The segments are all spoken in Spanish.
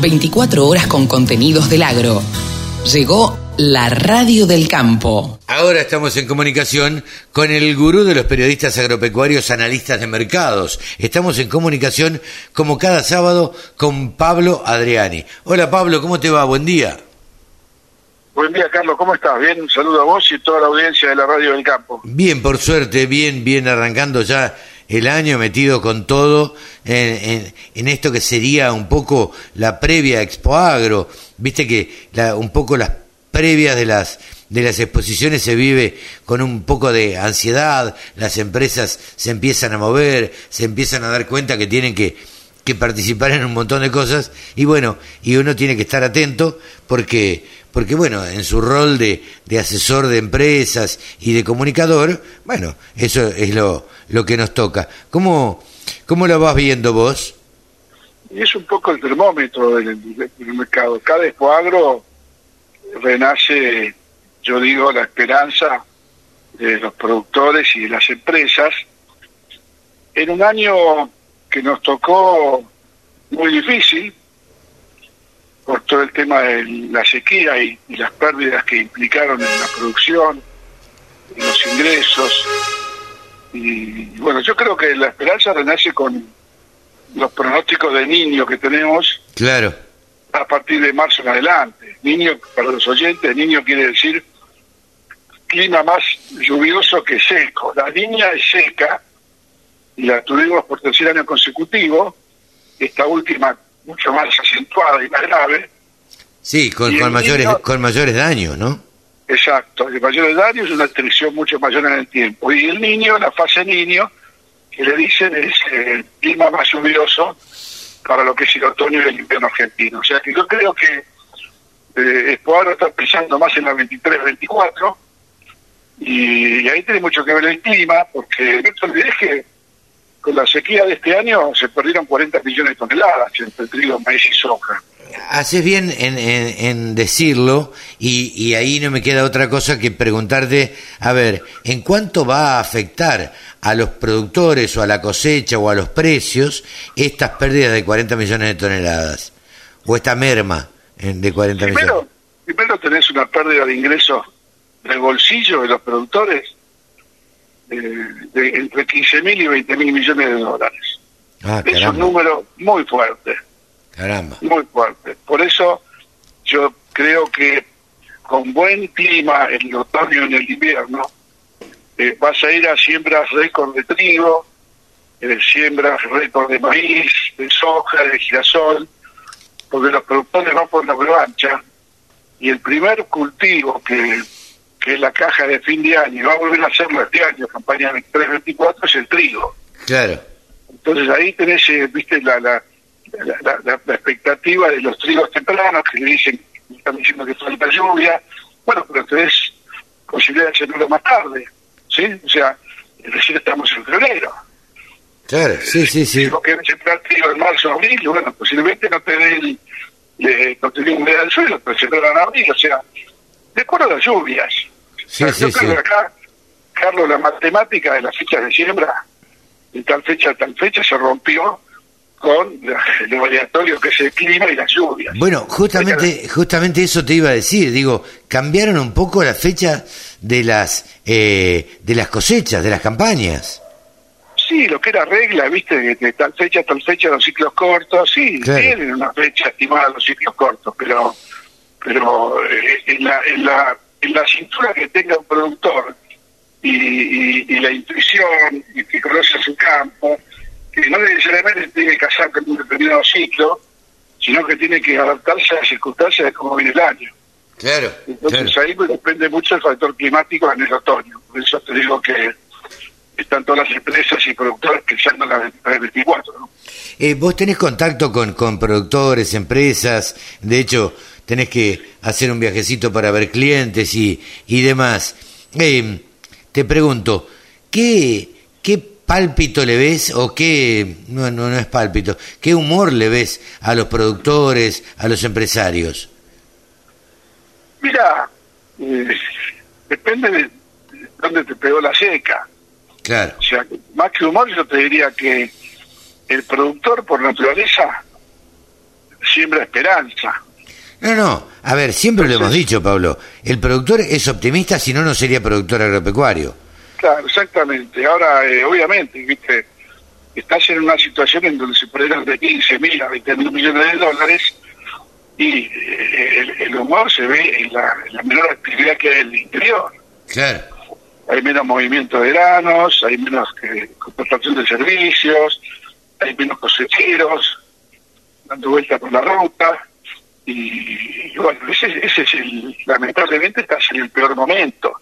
24 horas con contenidos del agro. Llegó la radio del campo. Ahora estamos en comunicación con el gurú de los periodistas agropecuarios, analistas de mercados. Estamos en comunicación como cada sábado con Pablo Adriani. Hola Pablo, ¿cómo te va? Buen día. Buen día, Carlos, ¿cómo estás? Bien, un saludo a vos y a toda la audiencia de la Radio del Campo. Bien, por suerte, bien, bien, arrancando ya el año metido con todo en, en, esto que sería un poco la previa Expo Agro. Viste que la, un poco las previas de las de las exposiciones se vive con un poco de ansiedad, las empresas se empiezan a mover, se empiezan a dar cuenta que tienen que que participar en un montón de cosas y bueno, y uno tiene que estar atento porque, porque bueno, en su rol de, de asesor de empresas y de comunicador, bueno, eso es lo, lo que nos toca. ¿Cómo, cómo lo vas viendo vos? Y es un poco el termómetro del, mercado. Cada espoagro renace, yo digo, la esperanza de los productores y de las empresas en un año que nos tocó muy difícil por todo el tema de la sequía y, las pérdidas que implicaron en la producción, en los ingresos. Y, bueno, yo creo que la esperanza renace con los pronósticos de niño que tenemos. Claro. A partir de marzo en adelante. Niño, para los oyentes, niño quiere decir clima más lluvioso que seco. La niña es seca y la tuvimos por tercer año consecutivo, esta última mucho más acentuada y más grave. Sí, con, con mayores, con mayores daños, ¿no? Exacto, el mayores daños es una restricción mucho mayor en el tiempo. Y el niño, la fase niño, que le dicen es el clima más lluvioso para lo que es el otoño y el invierno argentino. O sea que yo creo que eh, ahora está pensando más en la 23-24 y, ahí tiene mucho que ver el clima, porque no te olvides que con la sequía de este año se perdieron 40 millones de toneladas entre trigo, maíz y soja. Haces bien en, decirlo y, y, ahí no me queda otra cosa que preguntarte, a ver, ¿en cuánto va a afectar a los productores o a la cosecha o a los precios estas pérdidas de 40 millones de toneladas? ¿O esta merma de 40 millones? Primero tenés una pérdida de ingresos del bolsillo de los productores de, entre 15 mil y 20 mil millones de dólares. Ah, es un número muy fuerte. Caramba. Muy fuerte. Por eso yo creo que con buen clima en el otoño y en el invierno, eh, vas a ir a siembras récord de trigo, eh, siembras récord de maíz, de soja, de girasol, porque los productores van por la revancha y el primer cultivo que que es la caja de fin de año, y va a volver a hacerlo este año, campaña 324, es el trigo. Claro. Entonces ahí tenés, eh, viste, la, la, la, expectativa de los trigos tempranos, que le dicen, están diciendo que falta lluvia, bueno, pero tenés posibilidad de hacerlo más tarde, ¿sí? O sea, recién estamos en febrero. Claro, sí, sí, sí. Porque sembrar trigo en marzo, abril, bueno, posiblemente no te dé eh, no te dé humedad del suelo, pero se en abril, o sea, de acuerdo a las lluvias. Sí, sí, sí. acá, Carlos, la matemática de las fechas de siembra, de tal fecha a tal fecha, se rompió con el aleatorio que es el clima y las lluvias. Bueno, justamente, justamente eso te iba a decir, digo, cambiaron un poco la fecha de las eh, de las cosechas, de las campañas. Sí, lo que era regla, viste, de, tal fecha a tal fecha los ciclos cortos, sí, tienen una fecha estimada los ciclos cortos, pero pero eh, en la, en la en la cintura que tenga un productor y, y, la intuición y que conoce su campo, que no necesariamente tiene que casar con un determinado ciclo, sino que tiene que adaptarse a las circunstancias de cómo viene el año. Claro. Entonces ahí pues, depende mucho el factor climático en el otoño. Por eso te digo que están todas las empresas y productores que se andan las 24. ¿no? Eh, ¿Vos tenés contacto con, con productores, empresas? De hecho, tenés que hacer un viajecito para ver clientes y, y demás. Eh, te pregunto, ¿qué, ¿qué pálpito le ves o qué, no, no, no es pálpito, qué humor le ves a los productores, a los empresarios? Mira, eh, depende de dónde te pegó la seca. Claro. O sea, más que humor yo te diría que el productor por naturaleza siembra esperanza. No, no, a ver, siempre lo hemos dicho, Pablo, el productor es optimista, si no, no sería productor agropecuario. Claro, exactamente. Ahora, eh, obviamente, viste, estás en una situación en donde se perdieron de 15 mil a 20 mil millones de dólares y eh, el, el, humor se ve en la, en la, menor actividad que hay en el interior. Claro. Hay menos movimiento de granos, hay menos que, contratación de servicios, hay menos cosecheros dando vuelta por la ruta y, y bueno, ese, ese es el, lamentablemente estás en el peor momento.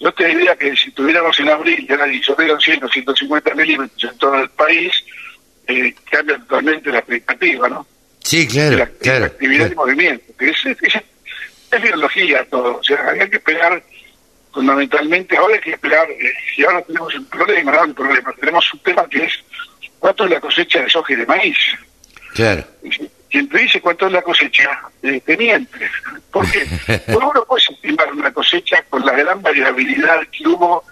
Yo te diría que si tuviéramos en abril ya llovieron 100 o 150 milímetros en todo el país, eh, cambia totalmente la expectativa, ¿no? Sí, claro. La, claro, la actividad claro. y movimiento. que Es, es, es, biología todo. O sea, hay que esperar fundamentalmente, ahora hay que esperar, eh, y ahora tenemos un problema, no un problema, tenemos un tema que es cuánto es la cosecha de soja y de maíz. Claro. Quien te dice cuánto es la cosecha, eh, te miente. Porque uno no puede estimar una cosecha con la gran variabilidad que hubo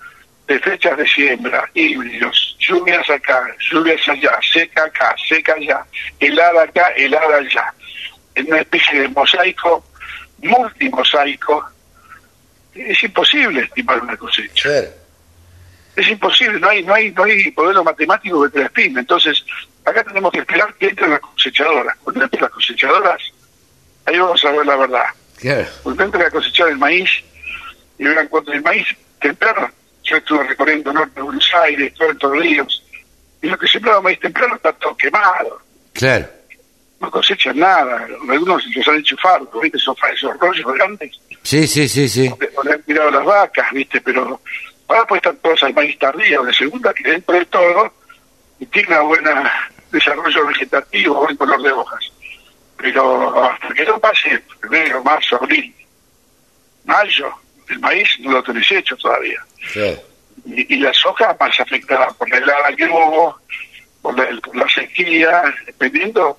de fechas de siembra, híbridos, lluvias acá, lluvias allá, seca acá, seca allá, helada acá, helada allá. En una especie de mosaico, multimosaico, es imposible estimar una cosecha. Es imposible, no hay, no hay, no hay modelo matemático que te la estime. Entonces, acá tenemos que esperar que entren las cosechadoras. Cuando entren las cosechadoras, ahí vamos a ver la verdad. Claro. Cuando entre a cosechar el maíz, y verán cuánto el maíz temprano, yo estuve recorriendo norte de Buenos Aires, todo Entre Ríos, y lo que sembraba maíz temprano está todo quemado. Claro. No cosechan nada, algunos los han enchufado, ¿viste? Esos, esos rollos grandes, Sí, sí, sí, sí. o le han tirado las vacas, ¿viste? Pero ahora pues están todos al maíz tardío, de segunda, que dentro de todo, y tiene una buena desarrollo vegetativo, buen color de hojas. Pero hasta que no pase febrero, marzo, abril, mayo, el maíz no lo tenés hecho todavía. Y, y la soja más afectada por la helada que hubo, por la, por la sequía, dependiendo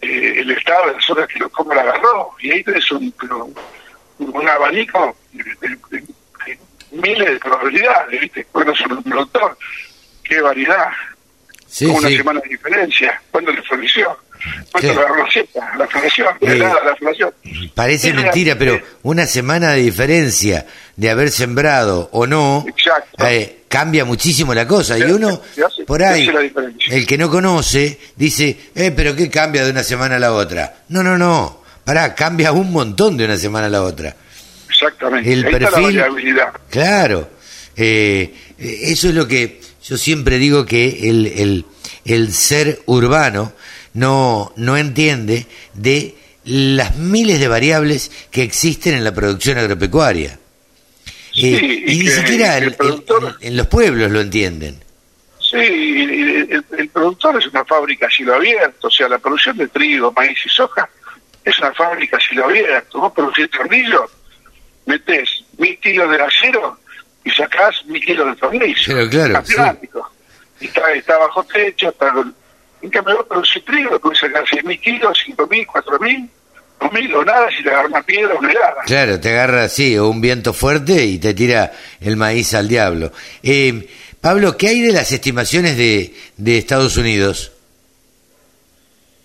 eh, el estado de la soja que lo como la agarró. Y ahí tenés un, pero, un abanico de, miles de probabilidades, ¿viste? Cuando es un productor, qué variedad, Sí, con una sí. semana de diferencia, cuándo le floreció, cuándo la la floración, la Eh, helada, la floración. Parece mentira, pero eh, una semana de diferencia de haber sembrado o no eh, cambia muchísimo la cosa. Y uno, hace- por ahí, el que no conoce, dice, eh, pero ¿qué cambia de una semana a la otra? No, no, no. Pará, cambia un montón de una semana a la otra. Exactamente. El ahí está la perfil-. Claro, eso es lo que yo siempre digo que el, el, el ser urbano no, no entiende de las miles de variables que existen en la producción agropecuaria. Sí, Eh, y y ni que- siquiera el productor- en- en los pueblos lo entienden. Sí, el, el productor es una fábrica a cielo abierto, o sea, la producción de trigo, maíz y soja es una fábrica a cielo abierto. Vos producís tornillo, metés mil kilos de acero y sacás mil kilos de tornillo. Claro, claro. Y está, está bajo techo, está con... En cambio, vos producís trigo, podés sacar seis mil kilos, cinco mil, cuatro mil, dos mil o nada si te agarra una piedra o una helada. Claro, te agarra así, o un viento fuerte y te tira el maíz al diablo. Eh, Pablo, ¿qué hay de las estimaciones de, de Estados Unidos?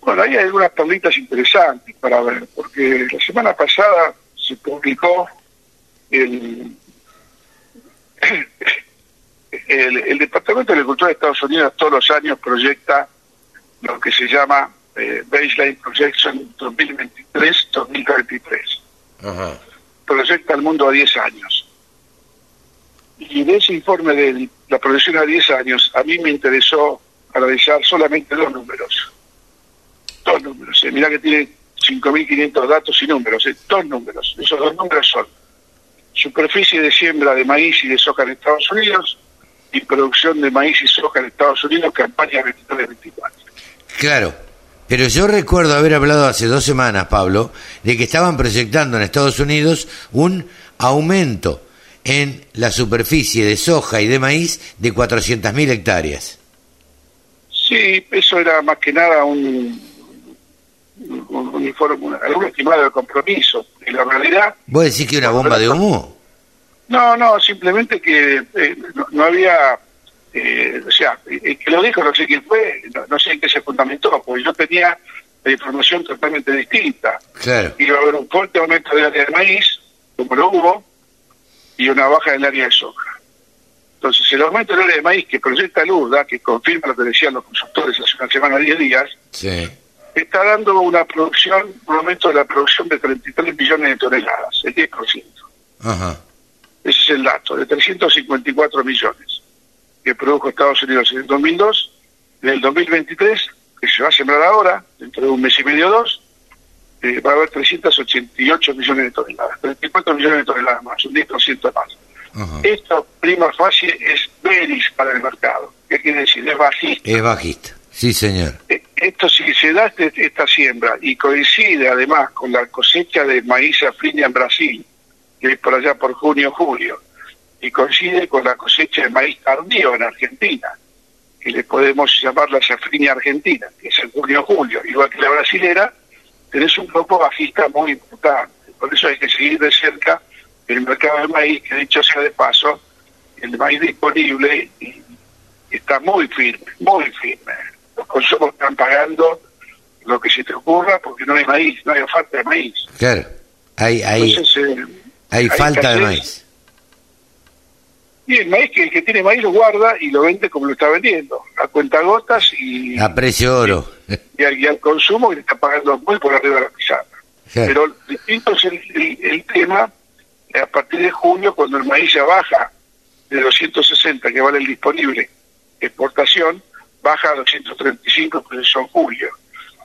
Bueno, ahí hay algunas perlitas interesantes para ver, porque la semana pasada se publicó el, el, el Departamento de Agricultura de Estados Unidos todos los años proyecta lo que se llama eh, Baseline Projection 2023-2033. Ajá. Proyecta el mundo a 10 años. Y de ese informe de la proyección a 10 años, a mí me interesó analizar solamente dos números. Dos números. Eh. Mirá que tiene 5.500 datos y números. eh. Dos números. Esos dos números son superficie de siembra de maíz y de soja en Estados Unidos y producción de maíz y soja en Estados Unidos, campaña 23-24. Claro, pero yo recuerdo haber hablado hace dos semanas, Pablo, de que estaban proyectando en Estados Unidos un aumento en la superficie de soja y de maíz de 400.000 hectáreas. Sí, eso era más que nada un, un, un informe, un- algún estimado de compromiso. En la realidad, ¿Vos decís que una bomba de humo? no, no, simplemente que eh, no, no había, eh, o sea, el que lo dijo, no sé quién fue, no, no sé en qué se fundamentó, porque yo tenía la información totalmente distinta. Claro. Iba a haber un fuerte aumento del área de maíz, como lo hubo, y una baja del área de soja. Entonces, el aumento del área de maíz que proyecta Luda, que confirma lo que decían los consultores hace una semana, 10 días, Sí. Está dando una producción, un aumento de la producción de 33 millones de toneladas, el 10%. Ajá. Ese es el dato, de 354 millones que produjo Estados Unidos en el 2002. En el 2023, que se va a sembrar ahora, dentro de un mes y medio o dos, eh, va a haber 388 millones de toneladas, 34 millones de toneladas más, un 10% más. Ajá. Esto, prima facie, es veris para el mercado. ¿Qué quiere decir? Es bajista. Es bajista. Sí, señor. Eh, Esto si se da este- esta siembra y coincide además con la cosecha de maíz safrinha en Brasil, que es por allá por junio julio, y coincide con la cosecha de maíz tardío en Argentina, que le podemos llamar la safrinha argentina, que es en junio julio, igual que la brasilera, tenés un grupo bajista muy importante. Por eso hay que seguir de cerca el mercado de maíz, que dicho sea de paso, el maíz disponible está muy firme, muy firme. Los consumos están pagando lo que se te ocurra porque no hay maíz, no hay oferta de maíz. Claro. Hay, hay, Entonces, eh, hay falta de maíz. Y el maíz que el que tiene maíz lo guarda y lo vende como lo está vendiendo, a cuentagotas y, A precio oro. y, al, y al consumo que le está pagando muy por arriba de la pizarra. Claro. Pero distinto es el, el- el tema a partir de junio, cuando el maíz ya baja de 260, que vale el disponible exportación, baja a 235, que son julio.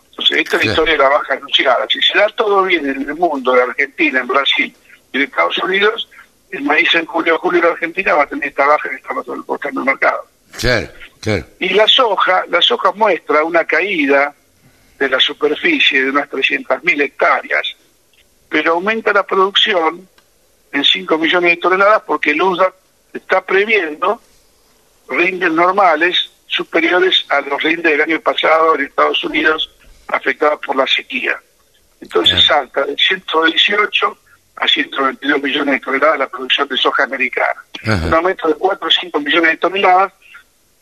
Entonces, esta es la historia de la baja anunciada. Si se da todo bien en el mundo, en Argentina, en Brasil y en Estados Unidos, el maíz en julio, julio en Argentina va a tener esta baja que estamos buscando en el mercado. Claro, claro. Y la soja, la soja muestra una caída de la superficie de unas 300.000 hectáreas, pero aumenta la producción en 5 millones de toneladas porque el USDA está previendo rindes normales superiores a los rindes del año pasado en Estados Unidos afectados por la sequía. Entonces salta de 118 a 122 millones de toneladas la producción de soja americana. Ajá. Un aumento de 4 o 5 millones de toneladas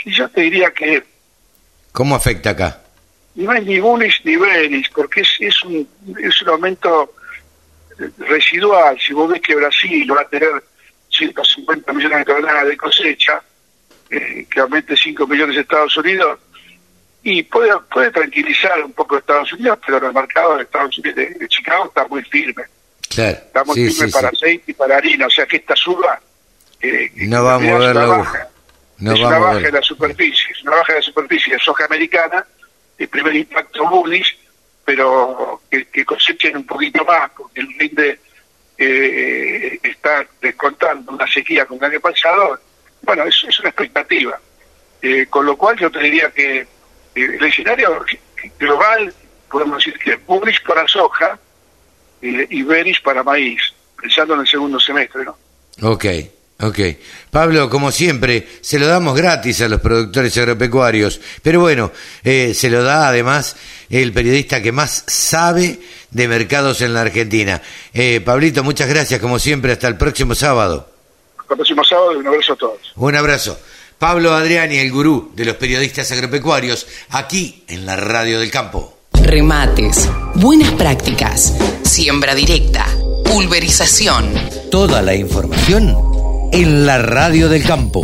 y yo te diría que ¿Cómo afecta acá? no es ni bullish ni bearish, porque es, es, un, es un aumento eh, residual. Si vos ves que Brasil va a tener 150 millones de toneladas de cosecha, eh, que aumente 5 millones de Estados Unidos, y puede, puede tranquilizar un poco a Estados Unidos, pero el mercado de Estados Unidos, de, de Chicago, está muy firme. Claro. Está muy Sí, firme sí, para sí. aceite y para harina, o sea que esta suba... eh, No va a es una mover la baja. No es va una a baja de la superficie, es una baja de la superficie de soja americana, el primer impacto bullish, pero que, que cosechen un poquito más, porque el rinde eh, está descontando una sequía con el año pasado, bueno, es, es una expectativa. Eh, con lo cual yo te diría que eh, el escenario global, podemos decir que bullish para soja eh, y bearish para maíz, pensando en el segundo semestre, ¿no? Ok, ok. Pablo, como siempre, se lo damos gratis a los productores agropecuarios, pero bueno, eh, se lo da además el periodista que más sabe de mercados en la Argentina. Eh, Pablito, muchas gracias, como siempre, hasta el próximo sábado. El próximo sábado y un abrazo a todos. Un abrazo. Pablo Adriani, el gurú de los periodistas agropecuarios, aquí en la Radio del Campo. Remates, buenas prácticas, siembra directa, pulverización. Toda la información en la Radio del Campo.